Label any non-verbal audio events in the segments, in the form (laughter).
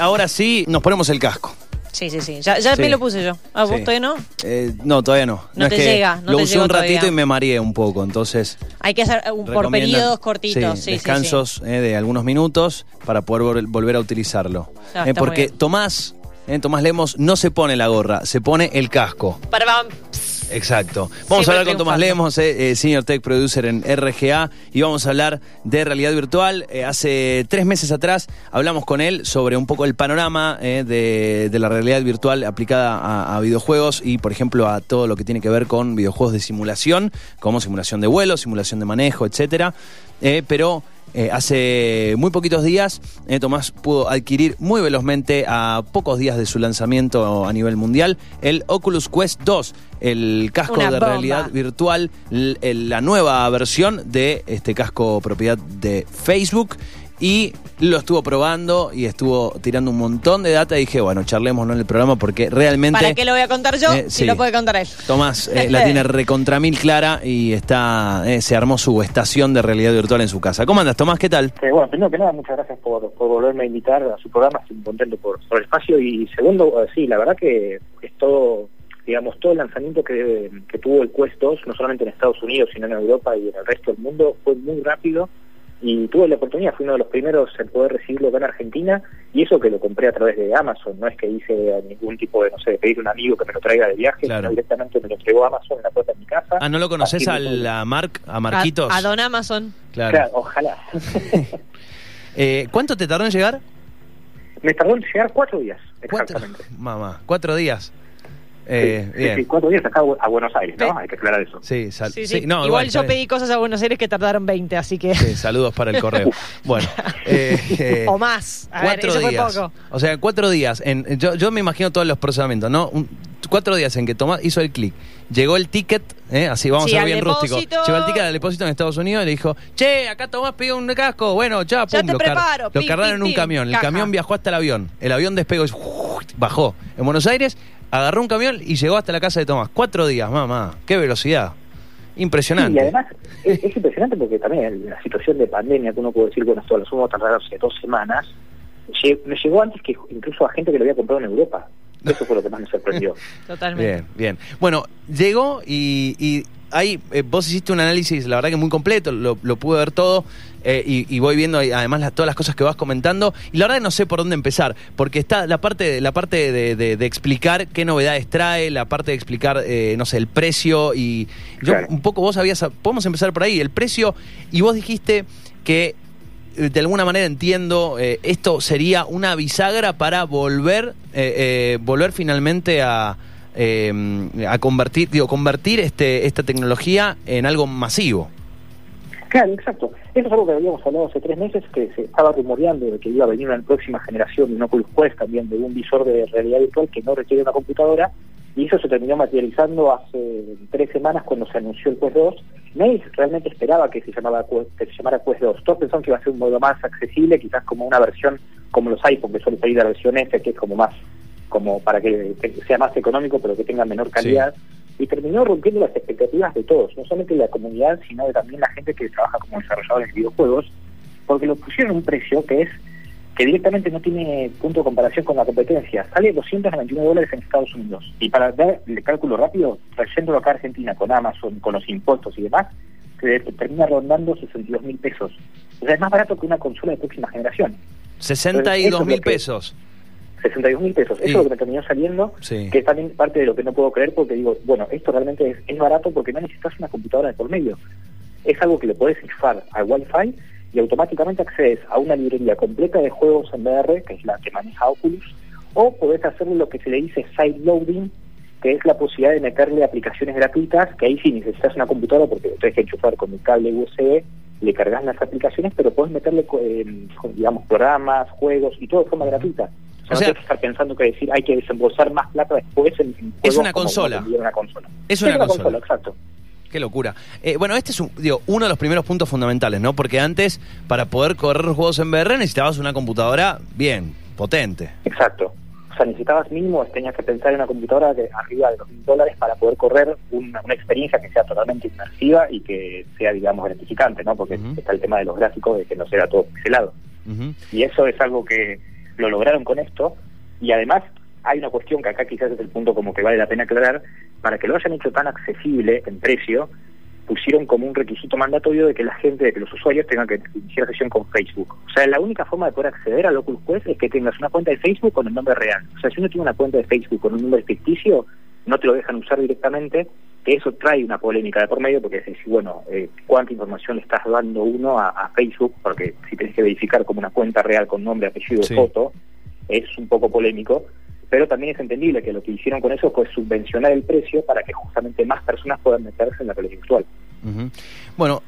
Ahora sí, nos ponemos el casco. Sí, sí, sí. Ya, ya Sí. me lo puse yo. Ah, ¿vos Sí. todavía no? Eh, no, todavía no. No te que llega, no lo te usé llegó un ratito todavía. y me mareé un poco, entonces. Hay que hacer uh, por recomiendan- periodos cortitos. Sí, sí, sí. descansos eh, de algunos minutos para poder vol- volver a utilizarlo. Ah, Eh, está muy porque bien. Tomás, eh, Tomás Lemos no se pone la gorra, se pone el casco. Para, para- Exacto. Vamos Siempre a hablar con Tomás. Lemos, eh, eh, Senior Tech Producer en RGA, y vamos a hablar de realidad virtual. Eh, hace tres meses atrás hablamos con él sobre un poco el panorama de, de la realidad virtual aplicada a, a videojuegos y, por ejemplo, a todo lo que tiene que ver con videojuegos de simulación, como simulación de vuelo, simulación de manejo, etcétera. Eh, pero eh, hace muy poquitos días, eh, Tomás pudo adquirir muy velozmente, a pocos días de su lanzamiento a nivel mundial, el Oculus Quest 2, el casco Una de bomba. realidad virtual, la nueva versión de este casco propiedad de Facebook. Y lo estuvo probando y estuvo tirando un montón de data y dije, bueno, charlémonos en el programa porque realmente... ¿Para qué lo voy a contar yo? Eh, si sí. lo puede contar él. Tomás eh, la tiene recontra mil clara y está eh, se armó su estación de realidad virtual en su casa. ¿Cómo andas, Tomás? ¿Qué tal? Eh, bueno, primero que nada, muchas gracias por, por volverme a invitar a su programa, estoy muy contento por, por el espacio. Y segundo, eh, sí, la verdad que es todo, digamos, todo el lanzamiento que, que tuvo el Quest 2, no solamente en Estados Unidos, sino en Europa y en el resto del mundo, fue muy rápido. Y tuve la oportunidad, fui uno de los primeros en poder recibirlo acá en Argentina, y eso que lo compré a través de Amazon, no es que hice ningún tipo de, no sé, de pedir a un amigo que me lo traiga de viaje, Claro. sino directamente me lo entregó Amazon en la puerta de mi casa. Ah, ¿no lo conoces a la Marc, a Marquitos? a Don Amazon. Claro. Claro, ojalá. (laughs) Eh, ¿Cuánto te tardó en llegar? me tardó en llegar cuatro días, Cuatro, exactamente. mamá, cuatro días. Eh, Sí, sí, bien. sí, cuatro días acá a Buenos Aires, ¿no? Hay que aclarar eso. Sí, sal- Sí, sí, sí. no, igual, yo pedí cosas a Buenos Aires que tardaron 20, así que. Sí, saludos para el (laughs) correo. Bueno, eh, eh, o más. A ver, cuatro fue días. poco. O sea, cuatro días. En, yo, yo me imagino todos los procesamientos, ¿no? Un- cuatro días en que Tomás hizo el clic. Llegó el ticket, ¿eh? así vamos Sí, a al ser bien rústico. depósito. Llegó el ticket al depósito en Estados Unidos y le dijo, che, acá Tomás pidió un casco. Bueno, ya, Ya pum, te lo, car- preparo. lo cargaron pim, en un pim. camión. El camión viajó hasta el avión. El avión despegó y bajó. En Buenos Aires, agarró un camión y llegó hasta la casa de Tomás. Cuatro días, mamá. Qué velocidad. Impresionante. Y además es, es impresionante porque también la situación de pandemia, que uno puede decir, bueno, esto lo sumo tardar hace dos semanas, me llegó antes que incluso a gente que lo había comprado en Europa. Eso fue lo que más me sorprendió. (laughs) Totalmente. Bien, bien. Bueno, llegó y, y ahí eh, vos hiciste un análisis, la verdad que muy completo, lo, lo pude ver todo eh, y, y voy viendo además todas las cosas que vas comentando y la verdad que no sé por dónde empezar, porque está la parte, la parte de, de- de explicar qué novedades trae, la parte de explicar, eh, no sé, el precio y yo Claro. un poco vos habías, podemos empezar por ahí, el precio y vos dijiste que eh, de alguna manera entiendo, esto sería una bisagra para volver, eh, eh, volver finalmente a, eh, a convertir, digo, convertir este, esta tecnología en algo masivo. Claro, exacto. Eso es algo que habíamos hablado hace tres meses, que se estaba rumoreando de que iba a venir una próxima generación de un Oculus Quest, también de un visor de realidad virtual que no requiere una computadora, y eso se terminó materializando hace tres semanas cuando se anunció el Quest 2. Nadie realmente esperaba que se, llamaba, que se llamara Quest 2. Todos pensaban que iba a ser un modelo más accesible, quizás como una versión como los iPhone, que suele salir la versión F, que es como más, como para que, sea más económico, pero que tenga menor calidad y terminó rompiendo las expectativas de todos, no solamente de la comunidad, sino de también la gente que trabaja como desarrolladores de videojuegos, porque lo pusieron a un precio que es que directamente no tiene punto de comparación con la competencia. Sale 299 dólares en Estados Unidos. Y para dar el cálculo rápido, trayéndolo acá a Argentina con Amazon, con los impuestos y demás, se termina rondando 62 mil pesos. O sea, es más barato que una consola de próxima generación. 62 mil pesos. 62 mil pesos. Eso Y- es lo que me terminó saliendo, Sí. que es también parte de lo que no puedo creer porque digo, bueno, esto realmente es, es barato porque no necesitas una computadora de por medio. Es algo que le podés enchufar al Wi-Fi y automáticamente accedes a una librería completa de juegos en VR, que es la que maneja Oculus, o podés hacer lo que se le dice side loading, que es la posibilidad de meterle aplicaciones gratuitas, que ahí sí necesitas una computadora porque lo tenés que enchufar con un cable USB, le cargas las aplicaciones, pero podés meterle, eh, con, digamos, programas, juegos y todo de forma gratuita. O sea- sea, no tienes que estar pensando que decir hay que desembolsar más plata después en, en Es una consola. una consola. Es una consola. exacto. Qué locura. Eh, bueno, este es un- digo, uno de los primeros puntos fundamentales, ¿no? Porque antes, para poder correr los juegos en VR, necesitabas una computadora bien, potente. Exacto. O sea, necesitabas mínimo, tenías que pensar en una computadora de arriba de los mil dólares para poder correr una, una experiencia que sea totalmente inmersiva y que sea, digamos, gratificante, ¿no? Porque está el tema de los gráficos, de que no sea todo pixelado. Y eso es algo que lo lograron con esto, y además hay una cuestión que acá quizás es el punto como que vale la pena aclarar, para que lo hayan hecho tan accesible en precio, pusieron como un requisito mandatorio de que la gente, de que los usuarios tengan que iniciar sesión con Facebook. O sea, la única forma de poder acceder al Oculus Quest es que tengas una cuenta de Facebook con el nombre real. O sea, si uno tiene una cuenta de Facebook con un nombre ficticio, no te lo dejan usar directamente, que eso trae una polémica de por medio, porque es decir, bueno, eh, ¿cuánta información le estás dando uno a, a, Facebook? Porque si tenés que verificar como una cuenta real con nombre, apellido, Sí. foto, es un poco polémico, pero también es entendible que lo que hicieron con eso fue subvencionar el precio para que justamente más personas puedan meterse en la realidad virtual. Bueno,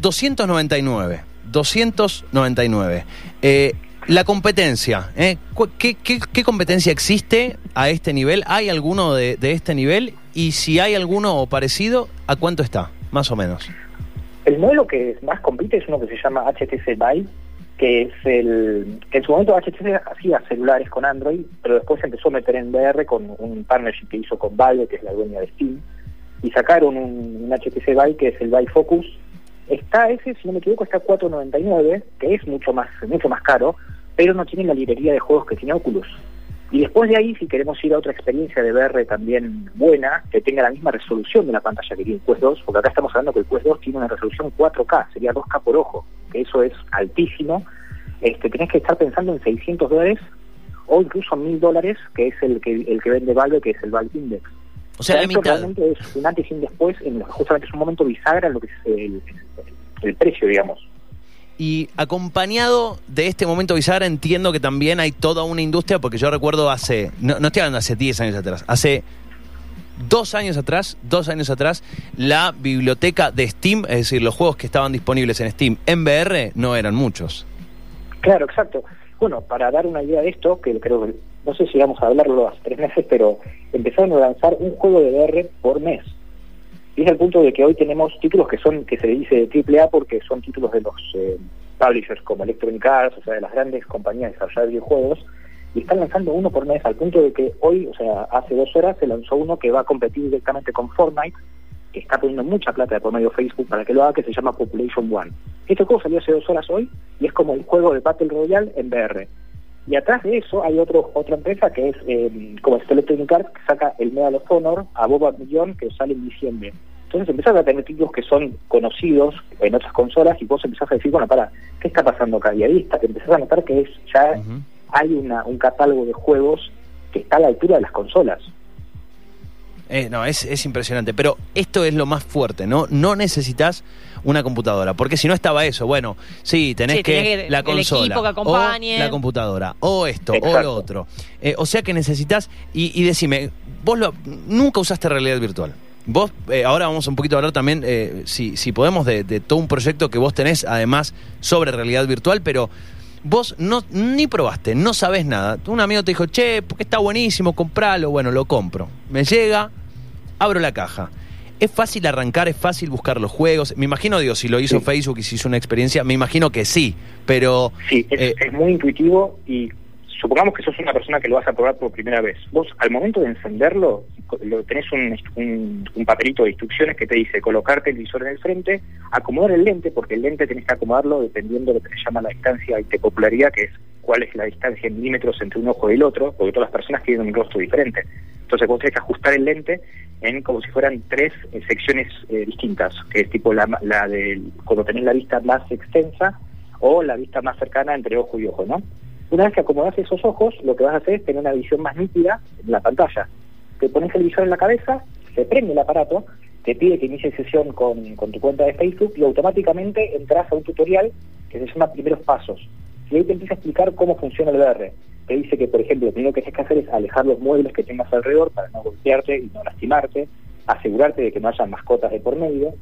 299. 299. Eh, la competencia. ¿eh? ¿Qué, qué, qué competencia existe a este nivel? ¿Hay alguno de, de este nivel? Y si hay alguno parecido, ¿a cuánto está? Más o menos. El modelo que más compite es uno que se llama HTC Vive, que es el en su momento HTC hacía celulares con Android, pero después empezó a meter en VR con un partnership que hizo con Valve, que es la dueña de Steam, y sacaron un, un HTC Vive que es el Vive Focus. Está ese, si no me equivoco, está a 4.99, que es mucho más mucho más caro, pero no tiene la librería de juegos que tiene Oculus. Y después de ahí, si queremos ir a otra experiencia de VR también buena, que tenga la misma resolución de la pantalla que tiene el Quest 2, porque acá estamos hablando que el Quest 2 tiene una resolución 4K, sería 2K por ojo, que eso es altísimo, este, tenés que estar pensando en 600 dólares o incluso 1000 dólares, que es el que el que vende Valve, que es el Valve Index. O sea, esto realmente es un antes y un después, en justamente es un momento bisagra en lo que es el, el precio, digamos. Y acompañado de este momento bisagra, entiendo que también hay toda una industria, porque yo recuerdo hace, no, no estoy hablando hace 10 años atrás, hace dos años atrás, dos años atrás, la biblioteca de Steam, es decir, los juegos que estaban disponibles en Steam en VR no eran muchos. Claro, exacto. Bueno, para dar una idea de esto, que creo que, no sé si vamos a hablarlo hace tres meses, pero empezaron a lanzar un juego de VR por mes. Y es el punto de que hoy tenemos títulos que son, que se dice triple A porque son títulos de los eh, publishers como Electronic Arts, o sea, de las grandes compañías de desarrollar videojuegos, y están lanzando uno por mes al punto de que hoy, o sea, hace dos horas se lanzó uno que va a competir directamente con Fortnite, que está poniendo mucha plata de por medio de Facebook para que lo haga, que se llama Population One. Este juego salió hace dos horas hoy y es como el juego de Battle Royale en VR. Y atrás de eso hay otro, otra empresa que es eh, como es Electronic Arts, que saca el Medal of Honor a Boba Millón, que sale en diciembre. Entonces empezás a tener títulos que son conocidos en otras consolas y vos empezás a decir, bueno, para, ¿qué está pasando acá? Y ahí está, te empezás a notar que es ya hay una, un catálogo de juegos que está a la altura de las consolas. Eh, no, es, es impresionante. Pero esto es lo más fuerte, ¿no? No necesitas una computadora. Porque si no estaba eso, bueno, sí, tenés Sí, que, la el consola. equipo que acompañe. O la computadora. O esto, o lo otro. Eh, o sea que necesitas. Y, y decime, vos lo- nunca usaste realidad virtual. Vos, eh, ahora vamos un poquito a hablar también, eh, si, si podemos, de, de todo un proyecto que vos tenés, además, sobre realidad virtual, pero vos no ni probaste, no sabés nada. Un amigo te dijo, che, porque está buenísimo, compralo. Bueno, lo compro. Me llega, abro la caja. ¿Es fácil arrancar? ¿Es fácil buscar los juegos? Me imagino, digo, si lo hizo Sí. Facebook y si hizo una experiencia, me imagino que sí, pero... Sí, es, eh, es muy intuitivo y supongamos que sos una persona que lo vas a probar por primera vez. Vos, al momento de encenderlo, tenés un, un, un papelito de instrucciones que te dice colocarte el visor en el frente, acomodar el lente, porque el lente tenés que acomodarlo dependiendo de lo que se llama la distancia de popularidad, que es cuál es la distancia en milímetros entre un ojo y el otro, porque todas las personas tienen un rostro diferente. Entonces vos tenés que ajustar el lente como si fueran tres eh, secciones eh, distintas, que es tipo la, de cuando tenés la vista más extensa o la vista más cercana entre ojo y ojo, ¿no? Una vez que acomodas esos ojos, lo que vas a hacer es tener una visión más nítida en la pantalla. Te pones el visor en la cabeza, se prende el aparato, te pide que inicies sesión con, con tu cuenta de Facebook y automáticamente entras a un tutorial que se llama Primeros Pasos. Y ahí te empieza a explicar cómo funciona el VR. Te dice que, por ejemplo, lo primero que tienes que hacer es alejar los muebles que tengas alrededor para no golpearte y no lastimarte, asegurarte de que no haya mascotas de por medio.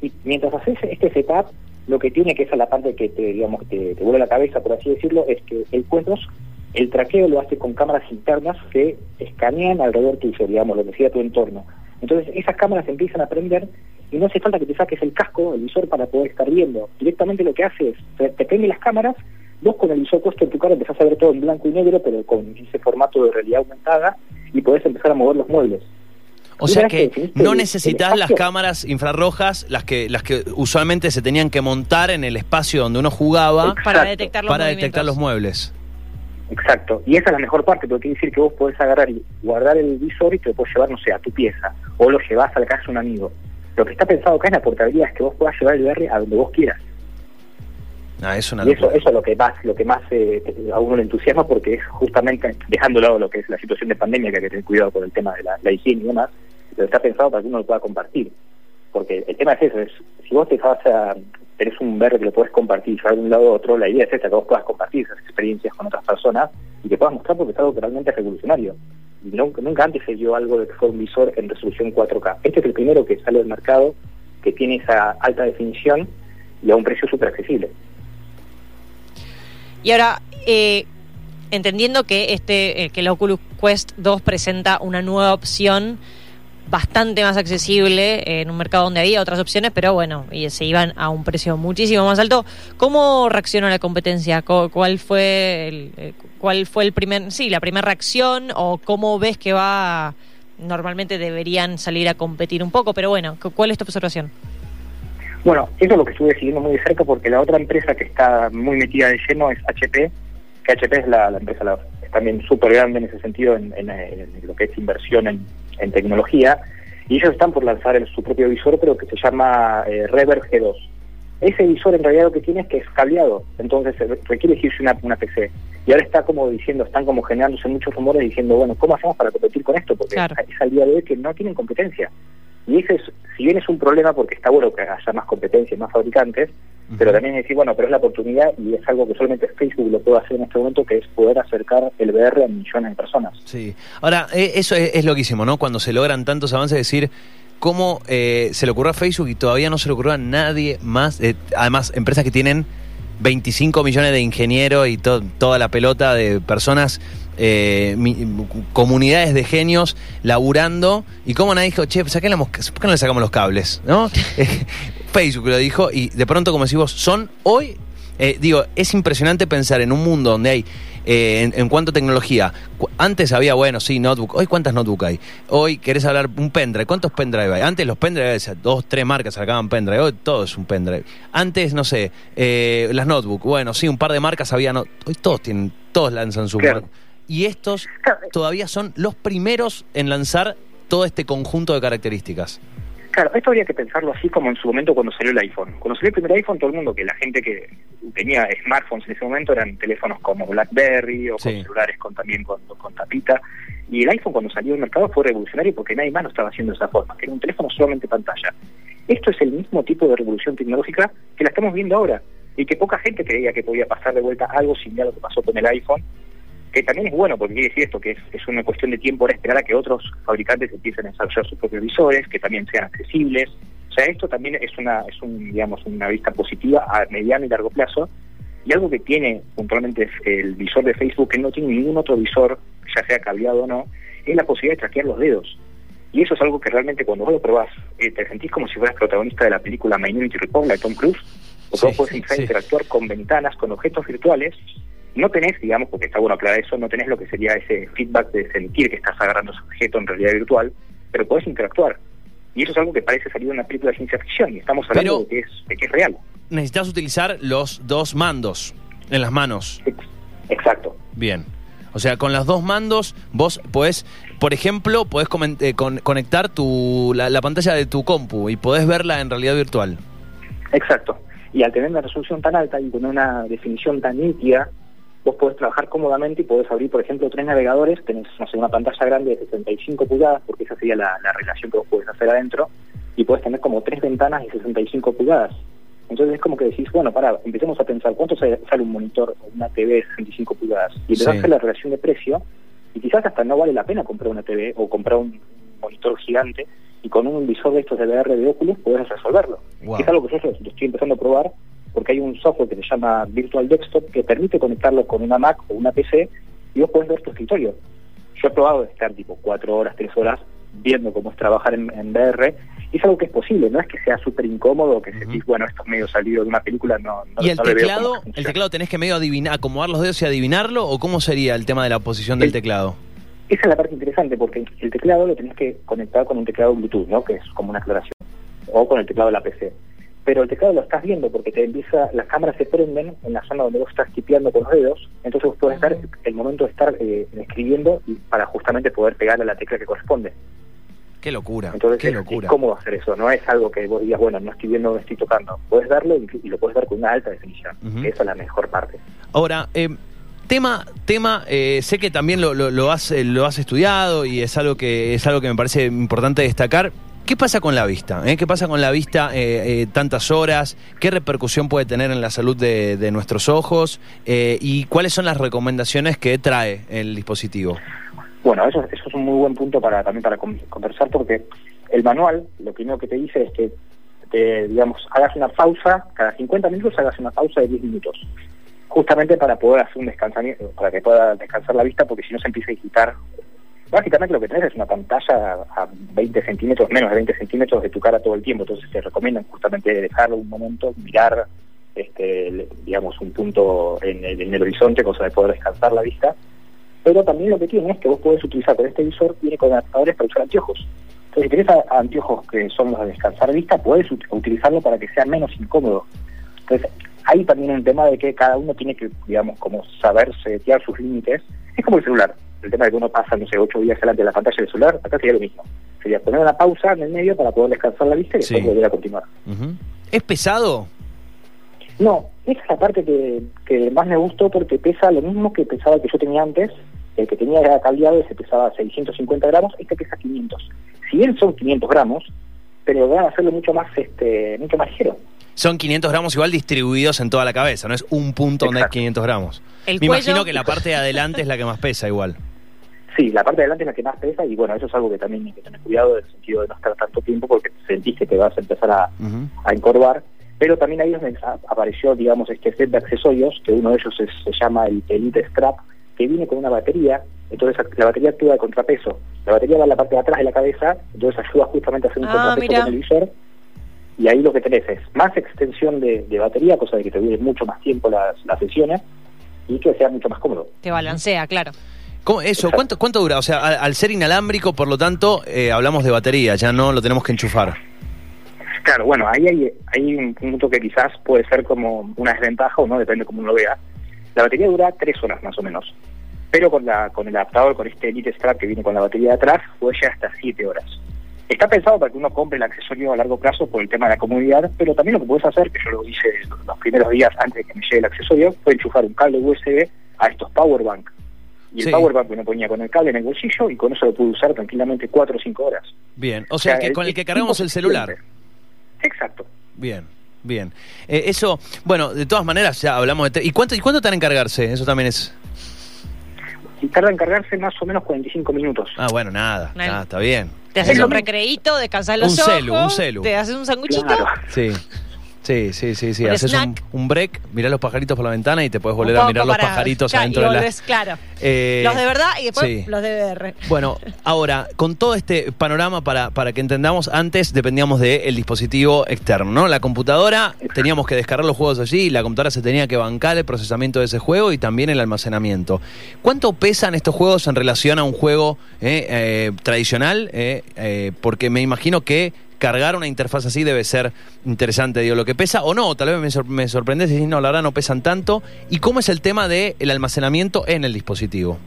Y mientras haces este setup, lo que tiene que es a la parte que te, digamos, te, te vuela la cabeza, por así decirlo, es que el cuentos, el traqueo lo hace con cámaras internas que escanean alrededor tuyo, digamos, lo que sea tu entorno. Entonces esas cámaras empiezan a prender y no hace falta que te saques el casco, el visor para poder estar viendo. Directamente lo que hace es, te prende las cámaras, vos con el visor puesto en tu cara empezás a ver todo en blanco y negro, pero con ese formato de realidad aumentada y podés empezar a mover los muebles. O sea que no necesitas las cámaras infrarrojas, las que, las que usualmente se tenían que montar en el espacio donde uno jugaba Exacto. Para detectar los para movimientos. detectar los muebles. Exacto, y esa es la mejor parte, porque quiere decir que vos podés agarrar y guardar el visor y te lo puedes llevar, no sé, a tu pieza, o lo llevas a la casa de un amigo. Lo que está pensado acá en la portabilidad es que vos puedas llevar el VR a donde vos quieras. Ah, es una Y eso, es lo que más, lo que más eh, a uno le entusiasma porque es justamente dejando de lado lo que es la situación de pandemia, que hay que tener cuidado con el tema de la, la higiene y demás, pero está pensado para que uno lo pueda compartir. Porque el tema es eso, es si vos te vas a, tenés un VR que lo podés compartir llevar de un lado a otro, la idea es esta, que vos puedas compartir esas experiencias con otras personas y que puedas mostrar porque es algo que realmente es revolucionario. Y nunca, nunca antes se vio algo de que fue un visor en resolución 4K. Este es el primero que sale al mercado, que tiene esa alta definición y a un precio súper accesible. Y ahora, eh, entendiendo que este, eh, que el Oculus Quest 2 presenta una nueva opción bastante más accesible eh, en un mercado donde había otras opciones, pero bueno, y se iban a un precio muchísimo más alto. ¿Cómo reaccionó la competencia? ¿Cu- ¿Cuál fue el, eh, cuál fue el primer, sí, la primera reacción o cómo ves que va? Normalmente deberían salir a competir un poco, pero bueno, cu- ¿cuál es tu observación? Bueno, eso es lo que estuve siguiendo muy de cerca porque la otra empresa que está muy metida de lleno es HP, que HP es la, la empresa la- es también súper grande en ese sentido en, en- en lo que es inversión en, en tecnología y ellos están por lanzar el- su propio visor pero que se llama eh, Rever G2. Ese visor en realidad lo que tiene es que es cableado, entonces requiere irse una, una PC. Y ahora está como diciendo, están como generándose muchos rumores diciendo, bueno, ¿cómo hacemos para competir con esto? Porque Claro. es al día de hoy que no tienen competencia. Y ese es, si bien es un problema porque está bueno que haya más competencia y más fabricantes, pero también es decir, bueno, pero es la oportunidad y es algo que solamente Facebook lo puede hacer en este momento, que es poder acercar el VR a millones de personas. Sí. Ahora, eh, eso es, es loquísimo, ¿no? Cuando se logran tantos avances, decir cómo eh, se le ocurrió a Facebook y todavía no se le ocurrió a nadie más. Eh, además, empresas que tienen 25 millones de ingenieros y to- toda la pelota de personas, eh, mi- comunidades de genios laburando. Y cómo nadie dijo, che, saquen la mosca- ¿por qué no le sacamos los cables? ¿No? (laughs) Eh, Facebook lo dijo y de pronto, como decís vos, son hoy eh, digo, es impresionante pensar en un mundo donde hay, eh, en, en cuanto a tecnología, antes había, bueno, sí, notebook, hoy cuántas notebook hay, hoy querés hablar un pendrive, ¿cuántos pendrive hay? Antes los pendrive, dos, tres marcas sacaban pendrive, hoy todo es un pendrive. Antes, no sé, eh, las notebook, bueno, sí, un par de marcas había, no- hoy todos tienen, todos lanzan su Claro. marca. Y estos todavía son los primeros en lanzar todo este conjunto de características. Claro, esto habría que pensarlo así como en su momento cuando salió el iPhone. Cuando salió el primer iPhone, todo el mundo, que la gente que tenía smartphones en ese momento eran teléfonos como BlackBerry o con Sí. celulares con también con, con tapita. Y el iPhone cuando salió al mercado fue revolucionario porque nadie más lo estaba haciendo de esa forma, era un teléfono solamente pantalla. Esto es el mismo tipo de revolución tecnológica que la estamos viendo ahora y que poca gente creía que podía pasar de vuelta algo similar a lo que pasó con el iPhone que también es bueno, porque quiere decir esto, que es, es una cuestión de tiempo ahora esperar a que otros fabricantes empiecen a desarrollar sus propios visores, que también sean accesibles. O sea, esto también es una, es un, digamos, una vista positiva a mediano y largo plazo. Y algo que tiene puntualmente el visor de Facebook, que no tiene ningún otro visor, ya sea cableado o no, es la posibilidad de traquear los dedos. Y eso es algo que realmente cuando vos lo probás, eh, te sentís como si fueras protagonista de la película Minority Report, de Tom Cruise, porque Sí, vos podés sí. a interactuar con ventanas, con objetos virtuales, no tenés, digamos, porque está bueno aclarar eso, no tenés lo que sería ese feedback de sentir que estás agarrando ese objeto en realidad virtual, pero podés interactuar. Y eso es algo que parece salir de una película de ciencia ficción, y estamos hablando Pero- de, que es, de que es real. Necesitas utilizar los dos mandos en las manos. Ex- Exacto. Bien. O sea, con los dos mandos vos podés, por ejemplo, podés eh, con- conectar tu, la, la pantalla de tu compu y podés verla en realidad virtual. Exacto. Y al tener una resolución tan alta y con una definición tan nítida, vos podés trabajar cómodamente y podés abrir, por ejemplo, tres navegadores, tenés no sé, una pantalla grande de 65 pulgadas, porque esa sería la, la relación que vos podés hacer adentro, y podés tener como tres ventanas de 65 pulgadas. Entonces es como que decís, bueno, para, empecemos a pensar, ¿cuánto sale, un monitor o una TV de 65 pulgadas? Y empezás Sí. a hacer la relación de precio, y quizás hasta no vale la pena comprar una TV o comprar un monitor gigante, y con un visor de estos de VR de Oculus podés resolverlo. Wow. Es algo que yo lo estoy empezando a probar porque hay un software que se llama Virtual Desktop que permite conectarlo con una Mac o una PC y vos podés ver tu escritorio. Yo he probado de estar tipo cuatro horas, tres horas viendo cómo es trabajar en, en VR y es algo que es posible, no es que sea súper incómodo, que Ujú. sentís, bueno, esto es medio salido de una película, no, no ¿Y el no teclado? ¿El teclado tenés que medio adivinar, acomodar los dedos y adivinarlo? ¿O cómo sería el tema de la posición del El- teclado? Esa es la parte interesante porque el teclado lo tenés que conectar con un teclado Bluetooth, ¿no? Que es como una aclaración. O con el teclado de la PC. Pero el teclado lo estás viendo porque te empieza, las cámaras se prenden en la zona donde vos estás tipeando con los dedos, entonces vos puedes estar el momento de estar eh, escribiendo y para justamente poder pegar a la tecla que corresponde. Qué locura, Entonces qué es, locura. es cómodo hacer eso, no es algo que vos digas, bueno, no estoy viendo, no estoy tocando. Puedes darlo y, y lo puedes dar con una alta definición. Ujú. Esa es la mejor parte. Ahora, eh, tema, tema, eh, sé que también lo, lo, lo has, eh, lo has estudiado y es algo que es algo que me parece importante destacar. ¿Qué pasa con la vista? eh? ¿Qué pasa con la vista eh, eh, tantas horas? ¿Qué repercusión puede tener en la salud de, nuestros ojos? ¿Y cuáles son las recomendaciones que trae el dispositivo? Bueno, eso, eso es un muy buen punto para también para con- conversar porque el manual lo primero que te dice es que, te, digamos, hagas una pausa, cada 50 minutos hagas una pausa de 10 minutos, justamente para poder hacer un descansamiento, para que pueda descansar la vista porque si no se empieza a quitar. Básicamente lo que tenés es una pantalla a 20 centímetros, menos de 20 centímetros de tu cara todo el tiempo, entonces te recomiendan justamente dejarlo un momento, mirar, este, digamos, un punto en el, horizonte, cosa de poder descansar la vista pero también lo que tiene es que vos podés utilizar con este visor, viene con adaptadores para usar anteojos. Entonces, si tenés anteojos que son los de descansar vista, podés ut- utilizarlo para que sea menos incómodo. Hay también un tema de que cada uno tiene que, digamos, como saber setear sus límites. Es como el celular. El tema de que uno pasa, no sé, ocho días delante de la pantalla del celular, acá sería lo mismo. Sería poner una pausa en el medio para poder descansar la vista y después Sí. volver a continuar. ¿Es pesado? No, esa es la parte que, que más me gustó porque pesa lo mismo que pesaba el que yo tenía antes. El que tenía era cableado, ese pesaba 650 gramos, este pesa 500. Si bien son 500 gramos, pero van a hacerlo mucho más este mucho más ligero. Son 500 gramos igual distribuidos en toda la cabeza, no es un punto donde hay Exacto. 500 gramos. El Me cuello- imagino que la parte de adelante es la que más pesa igual. Sí, la parte de adelante es la que más pesa y bueno, eso es algo que también hay que tener cuidado en el sentido de no estar tanto tiempo porque sentís que te vas a empezar a, Ujú. a encorvar. Pero también ahí es donde a- apareció, digamos, este set de accesorios, que uno de ellos es- se llama el Elite Strap, que viene con una batería, entonces la batería actúa de contrapeso. La batería va en la parte de atrás de la cabeza, entonces ayuda justamente a hacer un Ah, contrapeso mira. con el visor. Y ahí lo que tenés es más extensión de, de batería, cosa de que te dure mucho más tiempo las, las sesiones y que sea mucho más cómodo. Te balancea, claro. ¿Cómo- eso, ¿cuánto, ¿cuánto dura? O sea, al, al ser inalámbrico, por lo tanto, eh, hablamos de batería, ya no lo tenemos que enchufar. Claro, bueno, ahí hay, hay un punto que quizás puede ser como una desventaja o no, depende cómo uno lo vea. La batería dura tres horas más o menos, pero con la con el adaptador, con este Elite Strap que viene con la batería de atrás, puede llegar hasta siete horas. Está pensado para que uno compre el accesorio a largo plazo por el tema de la comodidad, pero también lo que puedes hacer, que yo lo hice los primeros días antes de que me llegue el accesorio, fue enchufar un cable USB a estos power bank. Y el Sí. power bank uno ponía con el cable en el bolsillo y con eso lo pude usar tranquilamente cuatro o cinco horas. Bien, o sea, que con el que cargamos el celular. Exacto. Bien, bien. Eh, eso, bueno, de todas maneras, ya hablamos de... ¿Y cuánto, ¿Y cuánto tarda en cargarse? Eso también es... Y tarda en cargarse más o menos 45 minutos. Ah, bueno, nada, Nada. nada, está bien. Te haces un recreíto, descansas los Un ojos. celu, un celu. Te haces un sanguchito. Claro. Sí. Sí, sí, sí, sí. Un Haces un, break, mirás los pajaritos por la ventana y te puedes volver a mirar los pajaritos claro, adentro y de la... claro. Eh, los de verdad y después sí. los de VR. Bueno, ahora, con todo este panorama para, para que entendamos, antes dependíamos del dispositivo externo, ¿no? La computadora, teníamos que descargar los juegos allí, la computadora se tenía que bancar el procesamiento de ese juego y también el almacenamiento. ¿Cuánto pesan estos juegos en relación a un juego eh, eh, tradicional? Porque me imagino que cargar una interfaz así debe ser interesante, digo, lo que pesa o no, tal vez me, sor- me sorprendes y decís, no, la verdad no pesan tanto. ¿Y cómo es el tema del almacenamiento en el dispositivo?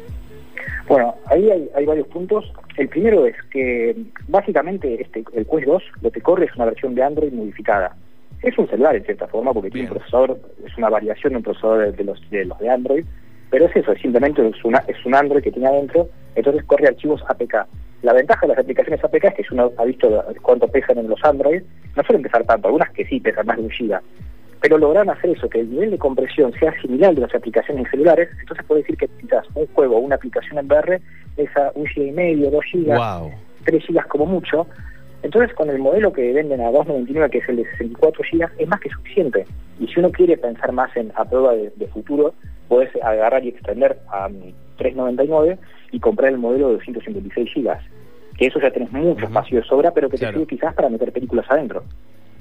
Bueno, ahí hay, hay varios puntos. El primero es que básicamente este el Quest 2 lo que corre es una versión de Android modificada. Es un celular en cierta forma porque tiene un procesador, es una variación de un procesador de, de los, de los de Android, pero es eso, es simplemente es, una, es un Android que tiene adentro, entonces corre archivos APK. La ventaja de las aplicaciones APK es que si uno ha visto cuánto pesan en los Android, no suelen pesar tanto, algunas que sí pesan más de un giga, pero lograron hacer eso, que el nivel de compresión sea similar de las aplicaciones en celulares, entonces puede decir que quizás un juego o una aplicación en VR pesa un giga y medio, dos gigas, Wow. 3 gigas como mucho. Entonces, con el modelo que venden a 2.99, que es el de 64 gigas, es más que suficiente. Y si uno quiere pensar más en a prueba de, de futuro, puedes agarrar y extender a mm, 3.99 y comprar el modelo de 256 gigas. Que eso ya tenés mucho Ujú. espacio de sobra, pero que Claro. te sirve quizás para meter películas adentro.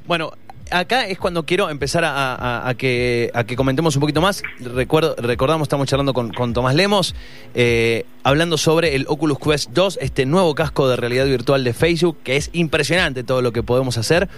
Bueno, acá es cuando quiero empezar a, que, a que comentemos un poquito más. Recuerdo, recordamos, estamos charlando con, con Tomás Lemos, eh, hablando sobre el Oculus Quest 2, este nuevo casco de realidad virtual de Facebook, que es impresionante todo lo que podemos hacer.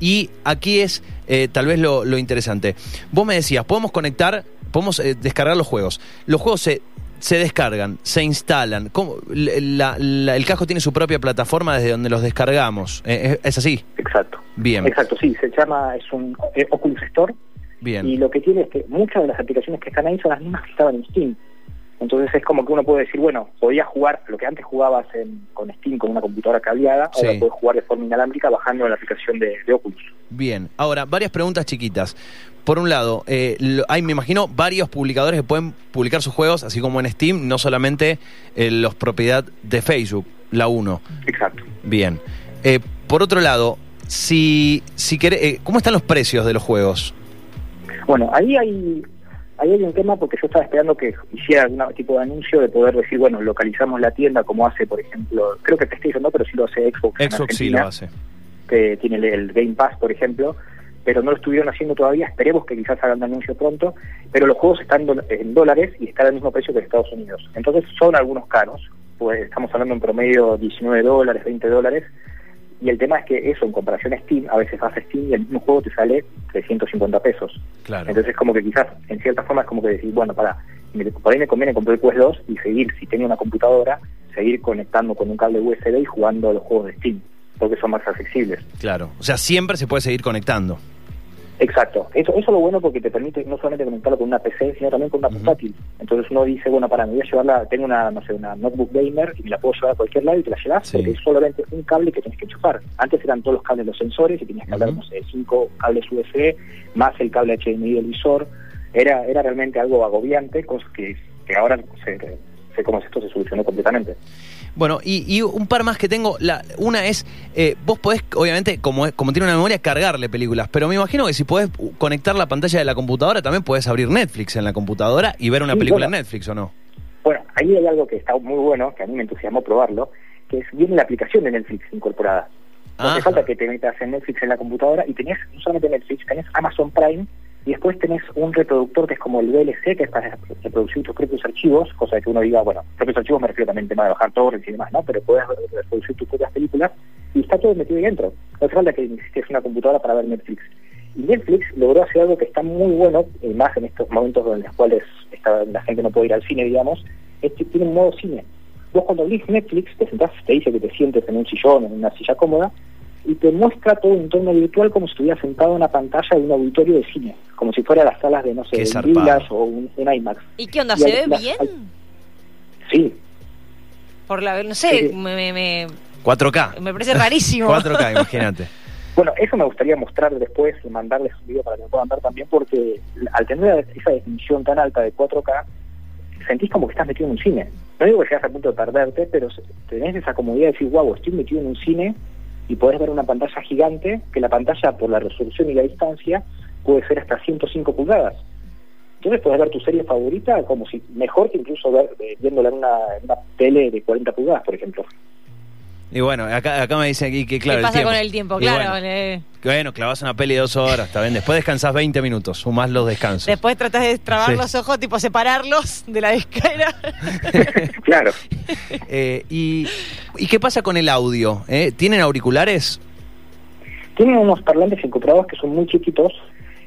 Y aquí es eh, tal vez lo, lo, interesante. Vos me decías, podemos conectar, podemos eh, descargar los juegos. Los juegos se se descargan, se instalan. ¿Cómo? el casco tiene su propia plataforma desde donde los descargamos. ¿Es, ¿Es, así? Exacto. Bien. Exacto, sí. Se llama, es un eh, Oculus Store. Bien. Y lo que tiene es que muchas de las aplicaciones que están ahí son las mismas que estaban en Steam. Entonces es como que uno puede decir, bueno, podías jugar lo que antes jugabas con Steam con una computadora cableada, ahora puedes jugar de forma inalámbrica bajando la aplicación de, Oculus. Bien, ahora, varias preguntas chiquitas. Por un lado, eh, hay, me imagino, varios publicadores que pueden publicar sus juegos, así como en Steam, no solamente eh, los propiedad de Facebook, la 1. Exacto. Bien. Eh, por otro lado, si, si eh, ¿cómo están los precios de los juegos? Bueno, ahí hay ahí hay un tema porque yo estaba esperando que hiciera algún tipo de anuncio de poder decir, bueno, localizamos la tienda como hace, por ejemplo, creo que PlayStation no, pero sí lo hace Xbox. Xbox sí lo hace. Que tiene el, Game Pass, por ejemplo, pero no lo estuvieron haciendo todavía. Esperemos que quizás hagan un anuncio pronto, pero los juegos están en dólares y están al mismo precio que en Estados Unidos. Entonces son algunos caros, pues estamos hablando en promedio 19 dólares, 20 dólares y el tema es que eso, en comparación a Steam, a veces a Steam y el mismo juego te sale 350 pesos. Claro. Entonces, como que quizás, en cierta forma, es como que decir, bueno, para, por ahí me conviene comprar el Quest 2 y seguir, si tengo una computadora, seguir conectando con un cable USB y jugando los juegos de Steam, porque son más accesibles. Claro. O sea, siempre se puede seguir conectando. Exacto. Eso, eso es lo bueno porque te permite no solamente conectarlo con una PC, sino también con una portátil. Entonces uno dice, bueno, para, me voy a llevarla, tengo una, no sé, una notebook gamer y me la puedo llevar a cualquier lado y te la llevas porque es solamente un cable que tienes que enchufar. Antes eran todos los cables los sensores y tenías que hablar, no sé, cinco cables USB más el cable HDMI del visor. Era, era realmente algo agobiante, cosa que, que ahora se, se, como esto se solucionó completamente. Bueno, y, un par más que tengo. La, una es, eh, vos podés, obviamente, como, como tiene una memoria, cargarle películas, pero me imagino que si podés conectar la pantalla de la computadora, también podés abrir Netflix en la computadora y ver una película en Netflix, ¿o no? Bueno, ahí hay algo que está muy bueno, que a mí me entusiasmó probarlo, que es viene la aplicación de Netflix incorporada. No hace falta que te metas en Netflix en la computadora y tenés, no solamente Netflix, tenés Amazon Prime y después tenés un reproductor que es como el VLC, que es para reproducir tus propios archivos, cosa que uno diga, bueno, propios archivos me refiero también al tema de bajar torrents y demás, ¿no? Pero puedes reproducir tus propias películas y está todo metido ahí dentro. No hace falta que necesites una computadora para ver Netflix. Y Netflix logró hacer algo que está muy bueno, y más en estos momentos en los cuales está, la gente no puede ir al cine, digamos, es que tiene un modo cine. Vos cuando abrís Netflix, te sentás, te dice que te sientes en un sillón, en una silla cómoda, y te muestra todo un entorno virtual como si estuvieras sentado en una pantalla de un auditorio de cine, como si fuera las salas de, no sé, de o un, IMAX. ¿Y qué onda? ¿Se ve bien? sí. Por la, no sé, me, me, 4K. Me parece rarísimo. (laughs) 4K, imagínate. Bueno, eso me gustaría mostrar después y mandarles un video para que lo puedan ver también, porque al tener esa definición tan alta de 4K, sentís como que estás metido en un cine. No digo que llegas a punto de perderte, pero tenés esa comodidad de decir, wow, estoy metido en un cine y podés ver una pantalla gigante, que la pantalla por la resolución y la distancia puede ser hasta 105 pulgadas. Entonces puedes ver tu serie favorita como si mejor que incluso ver, eh, viéndola en una, en una tele de 40 pulgadas, por ejemplo. Y bueno, acá, acá me dice aquí que claro. ¿Qué pasa con el tiempo? Claro. Bueno, clavas una peli de dos horas, está bien. Después descansas 20 minutos, sumás los descansos. Después tratás de trabar los ojos, tipo separarlos de la escalera. (laughs) claro. Eh, y, y, qué pasa con el audio? Eh? ¿Tienen auriculares? Tienen unos parlantes incorporados que son muy chiquitos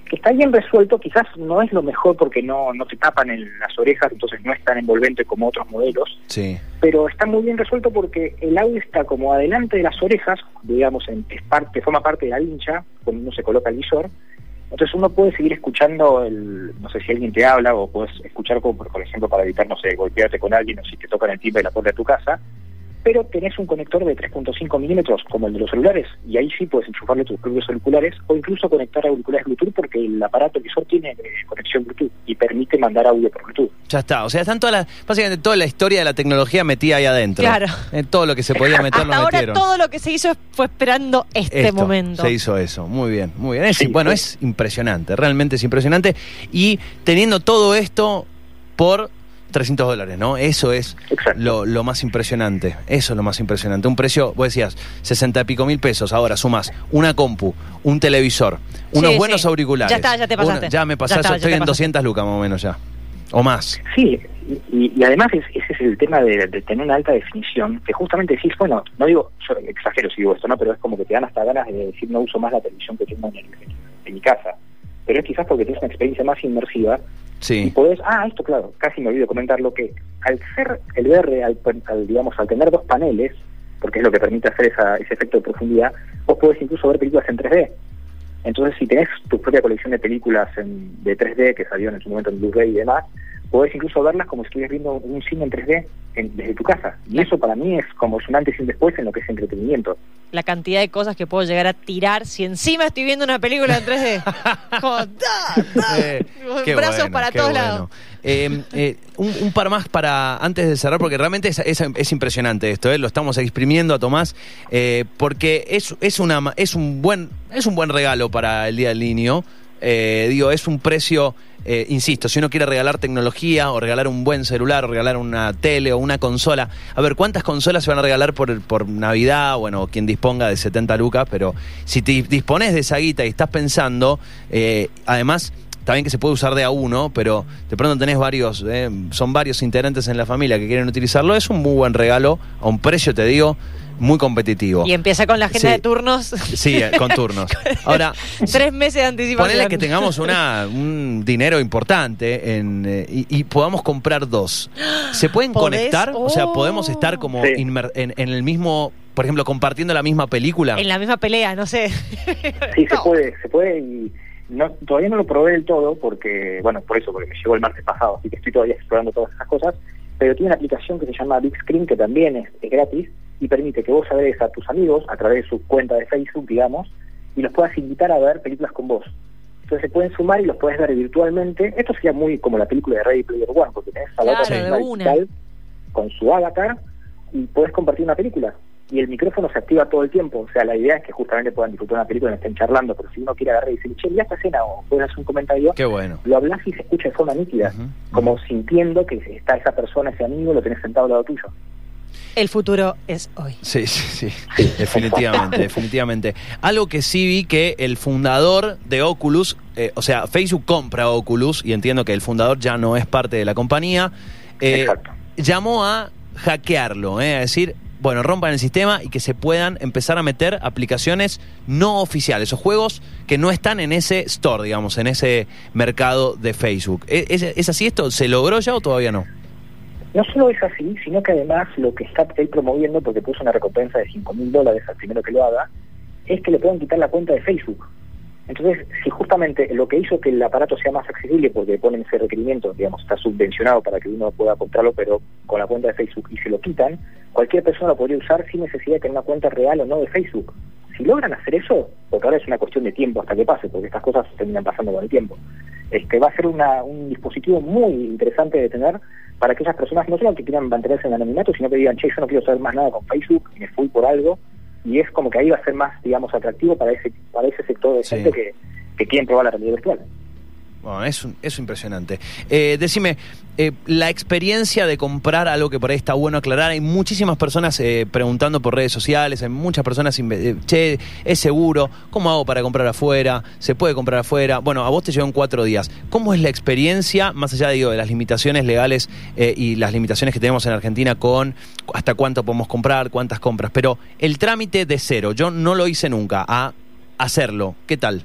que está bien resuelto, quizás no es lo mejor porque no, no te tapan en las orejas, entonces no es tan envolvente como otros modelos, sí. pero está muy bien resuelto porque el audio está como adelante de las orejas, digamos, en, es parte, forma parte de la hincha, cuando uno se coloca el visor, entonces uno puede seguir escuchando, el, no sé si alguien te habla o puedes escuchar, como por ejemplo, para evitar, no sé, golpearte con alguien o si te tocan el timbre de la puerta de tu casa, pero tenés un conector de 3.5 milímetros como el de los celulares y ahí sí puedes enchufarle tus propios auriculares o incluso conectar auriculares Bluetooth porque el aparato visor tiene eh, conexión Bluetooth y permite mandar audio por Bluetooth. Ya está, o sea, están todas las, básicamente toda la historia de la tecnología metida ahí adentro. Claro. En todo lo que se podía meter Hasta ahora todo lo que se hizo fue esperando este momento. Se hizo eso, muy bien, muy bien. bueno, es impresionante, realmente es impresionante y teniendo todo esto por 300 dólares, ¿no? Eso es lo, lo, más impresionante. Eso es lo más impresionante. Un precio, vos decías, 60 y pico mil pesos. Ahora sumas una compu, un televisor, unos buenos auriculares. Ya está, ya te pasaste. ya me pasaste, estoy en 200 lucas más o menos ya. O más. Sí, y, además ese es el tema de, tener una alta definición, que justamente decís, bueno, no digo, yo exagero si digo esto, ¿no? Pero es como que te dan hasta ganas de decir no uso más la televisión que tengo en, mi casa. Pero es quizás porque tienes una experiencia más inmersiva. Sí. Y podés, ah, esto claro, casi me olvido comentar lo que al ser el VR, al, digamos, al tener dos paneles, porque es lo que permite hacer esa, ese efecto de profundidad, vos podés incluso ver películas en 3D. Entonces, si tenés tu propia colección de películas en, de 3D que salió en su momento en Blu-ray y demás, podés incluso verlas como si estuvieras viendo un cine en 3D desde tu casa. Y eso para mí es como un antes y un después en lo que es entretenimiento. La cantidad de cosas que puedo llegar a tirar si encima estoy viendo una película en 3D. (laughs) como, eh, Brazos para todos lados. Eh, eh, un, par más para antes de cerrar, porque realmente es, es, impresionante esto, ¿eh? lo estamos exprimiendo a Tomás, porque es, es, una, es, un buen, es un buen regalo para el Día del Niño. digo, es un precio eh, insisto, si uno quiere regalar tecnología o regalar un buen celular o regalar una tele o una consola, a ver, ¿cuántas consolas se van a regalar por, por Navidad? Bueno, quien disponga de 70 lucas, pero si te dispones de esa guita y estás pensando, eh, además está bien que se puede usar de a uno, pero de pronto tenés varios, eh, son varios integrantes en la familia que quieren utilizarlo, es un muy buen regalo, a un precio, te digo, muy competitivo. Y empieza con la agenda de turnos. Sí, eh, con turnos. (laughs) Ahora, (laughs) tres meses de anticipación. Ponele que tengamos una, un dinero importante en, eh, y, podamos comprar dos. ¿Se pueden conectar? O sea, podemos estar como en, el mismo, por ejemplo, compartiendo la misma película. En la misma pelea, no sé. Sí, se (laughs) puede, se puede y no, todavía no lo probé del todo porque, bueno, por eso, porque me llegó el martes pasado, así que estoy todavía explorando todas esas cosas, pero tiene una aplicación que se llama Big Screen que también es, es gratis y permite que vos agregues a tus amigos a través de su cuenta de Facebook, digamos, y los puedas invitar a ver películas con vos. Entonces se pueden sumar y los puedes ver virtualmente. Esto sería muy como la película de Ready Player One, porque tenés a la otra digital con su avatar y puedes compartir una película. Y el micrófono se activa todo el tiempo. O sea, la idea es que justamente puedan disfrutar una película y no estén charlando, pero si uno quiere agarrar y decir, che, ya esta escena o puedes hacer un comentario, Qué bueno. lo hablas y se escucha de forma nítida, como sintiendo que está esa persona, ese amigo, lo tenés sentado al lado tuyo. El futuro es hoy. Sí, sí, sí, definitivamente, definitivamente. Algo que sí vi que el fundador de Oculus, eh, o sea, Facebook compra Oculus y entiendo que el fundador ya no es parte de la compañía, eh, llamó a hackearlo, eh, a decir, bueno, rompan el sistema y que se puedan empezar a meter aplicaciones no oficiales o juegos que no están en ese store, digamos, en ese mercado de Facebook. ¿Es, es así esto? ¿Se logró ya o todavía no? No solo es así, sino que además lo que está promoviendo, porque puso una recompensa de 5 mil dólares al primero que lo haga, es que le puedan quitar la cuenta de Facebook. Entonces, si justamente lo que hizo que el aparato sea más accesible, porque ponen ese requerimiento, digamos, está subvencionado para que uno pueda comprarlo, pero con la cuenta de Facebook, y se lo quitan, cualquier persona lo podría usar sin necesidad de tener una cuenta real o no de Facebook. Si logran hacer eso, porque ahora es una cuestión de tiempo hasta que pase, porque estas cosas terminan pasando con el tiempo, este va a ser una, un dispositivo muy interesante de tener para aquellas personas no solo que quieran mantenerse en el anonimato, sino que digan, che, yo no quiero saber más nada con Facebook, me fui por algo, y es como que ahí va a ser más, digamos, atractivo para ese, para ese sector de gente que, que quieren probar la realidad virtual. Bueno, es, es impresionante. Eh, decime, eh, la experiencia de comprar algo que por ahí está bueno aclarar, hay muchísimas personas eh, preguntando por redes sociales, hay muchas personas, che, ¿es seguro? ¿Cómo hago para comprar afuera? ¿Se puede comprar afuera? Bueno, a vos te llevan cuatro días. ¿Cómo es la experiencia, más allá digo, de las limitaciones legales y las limitaciones que tenemos en Argentina con hasta cuánto podemos comprar, cuántas compras? Pero el trámite de cero, yo no lo hice nunca, a hacerlo, ¿qué tal?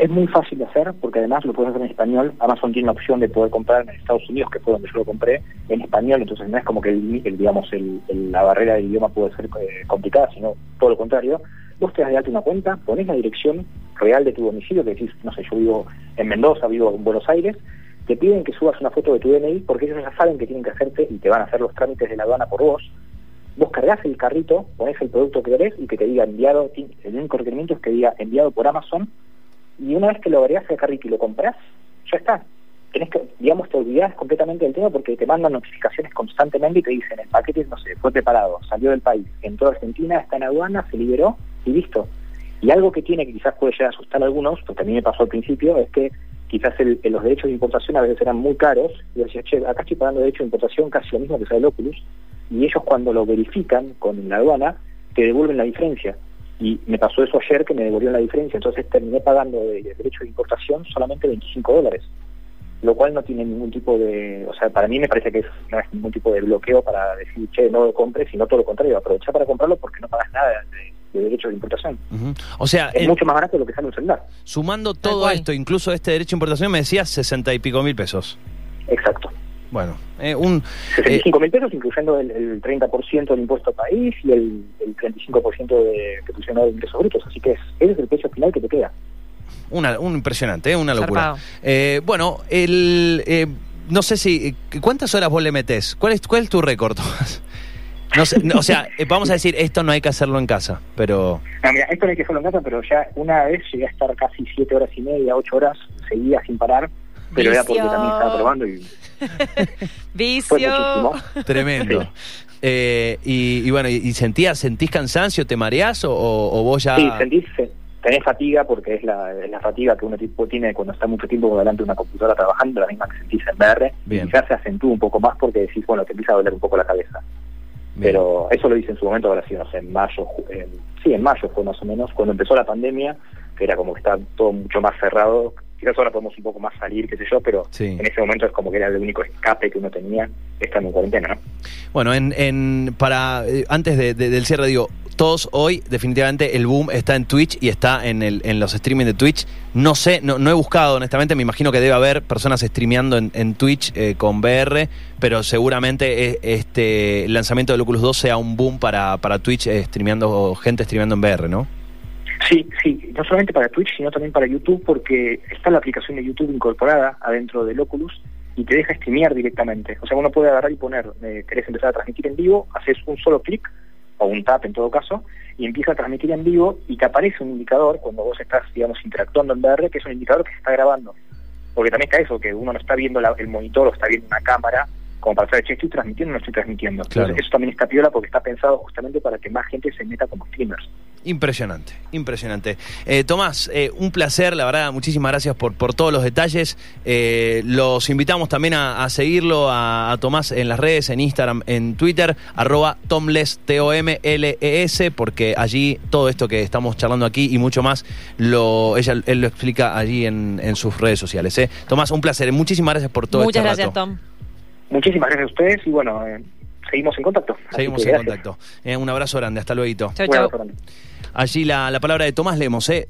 Es muy fácil de hacer porque además lo puedes hacer en español. Amazon tiene la opción de poder comprar en Estados Unidos, que fue donde yo lo compré, en español. Entonces no es como que el, digamos la barrera de idioma puede ser eh, complicada, sino todo lo contrario. Vos te das de alta una cuenta, pones la dirección real de tu domicilio, que decís, no sé, yo vivo en Mendoza, vivo en Buenos Aires, te piden que subas una foto de tu DNI porque ellos ya saben que tienen que hacerte y te van a hacer los trámites de la aduana por vos. Vos cargas el carrito, pones el producto que querés y que te diga enviado, el único requerimiento es que diga enviado por Amazon y una vez que lo agregas al carrito y lo compras, ya está. Tenés que, digamos, te olvidás completamente del tema porque te mandan notificaciones constantemente y te dicen, el paquete, no sé, fue preparado, salió del país, entró a Argentina, está en aduana, se liberó y listo. Y algo que tiene que quizás puede llegar a asustar a algunos, porque a mí me pasó al principio, es que quizás el, los derechos de importación a veces eran muy caros, y decía, che, acá estoy pagando derecho de importación casi lo mismo que sale el Oculus, y ellos cuando lo verifican con la aduana, te devuelven la diferencia. Y me pasó eso ayer que me devolvieron la diferencia, entonces terminé pagando de, de derecho de importación solamente 25 dólares lo cual no tiene ningún tipo de, o sea, para mí me parece que no es ningún tipo de bloqueo para decir, che, no lo compres, sino todo lo contrario, aprovechar para comprarlo porque no pagas nada de, de derecho de importación. O sea, es mucho más barato de lo que sale un celular. Sumando todo esto, incluso este derecho de importación, me decías 60 y pico mil pesos. Exacto. Bueno, eh, un... 65 mil pesos, incluyendo el, el 30% del impuesto país y el, el 35% de, que pusieron de ingresos brutos. Así que es, ese es el precio final que te queda. Una, un impresionante, ¿eh? una locura. Eh, bueno, el, eh, no sé si. ¿Cuántas horas vos le metés? ¿Cuál es, cuál es tu récord? (laughs) No sé, o sea, vamos a decir, esto no hay que hacerlo en casa, pero... No, mira, esto no hay que hacerlo en casa, pero ya una vez llegué a estar casi siete horas y media, ocho horas, seguía sin parar, pero era porque también estaba probando y... (laughs) Vicio. Tremendo. y, bueno, y, sentías, ¿sentís cansancio, te mareás o, o vos ya...? Sí, sentís, tenés fatiga porque es la, la fatiga que uno tipo tiene cuando está mucho tiempo delante de una computadora trabajando, la misma que sentís en VR, y ya se acentúa un poco más porque decís, bueno, te empieza a doler un poco la cabeza. Pero eso lo hice en su momento, ahora sí, no sé, en mayo, sí, en mayo fue más o menos, cuando empezó la pandemia, que era como que estaba todo mucho más cerrado, quizás ahora podemos un poco más salir, qué sé yo, pero en ese momento es como que era el único escape que uno tenía estando en cuarentena, ¿no? Bueno, en, en para eh, antes del cierre digo, todos hoy definitivamente el boom está en Twitch y está en, el, en los streaming de Twitch. No sé, no, no he buscado honestamente, me imagino que debe haber personas streameando en, en Twitch eh, con VR, pero seguramente eh, este el lanzamiento del Oculus 2 sea un boom para, para Twitch streameando, gente streameando en VR, ¿no? Sí, sí, no solamente para Twitch, sino también para YouTube, porque está la aplicación de YouTube incorporada adentro del Oculus y te deja streamear directamente. O sea, uno puede agarrar y poner, eh, querés empezar a transmitir en vivo, haces un solo clic, o un tap en todo caso, y empieza a transmitir en vivo y te aparece un indicador cuando vos estás, digamos, interactuando en VR, que es un indicador que se está grabando. Porque también está eso, que uno no está viendo el monitor o está viendo una cámara como para saber, che, estoy transmitiendo o no estoy transmitiendo. Entonces, eso también está piola porque está pensado justamente para que más gente se meta como streamers. Impresionante, impresionante. Eh, Tomás, eh, un placer, la verdad, muchísimas gracias por, por todos los detalles. Eh, los invitamos también a, seguirlo a, Tomás en las redes, en Instagram, en Twitter, arroba Tomles, T-O-M-L-E-S, porque allí todo esto que estamos charlando aquí y mucho más, lo, ella, él lo explica allí en, en sus redes sociales. Tomás, un placer, muchísimas gracias por todo Muchas este gracias, Tom. Muchísimas gracias a ustedes y bueno, seguimos en contacto. Seguimos en contacto. un abrazo grande, hasta luego. Chau, chau. Allí la, la palabra de Tomás Lemos, ¿eh?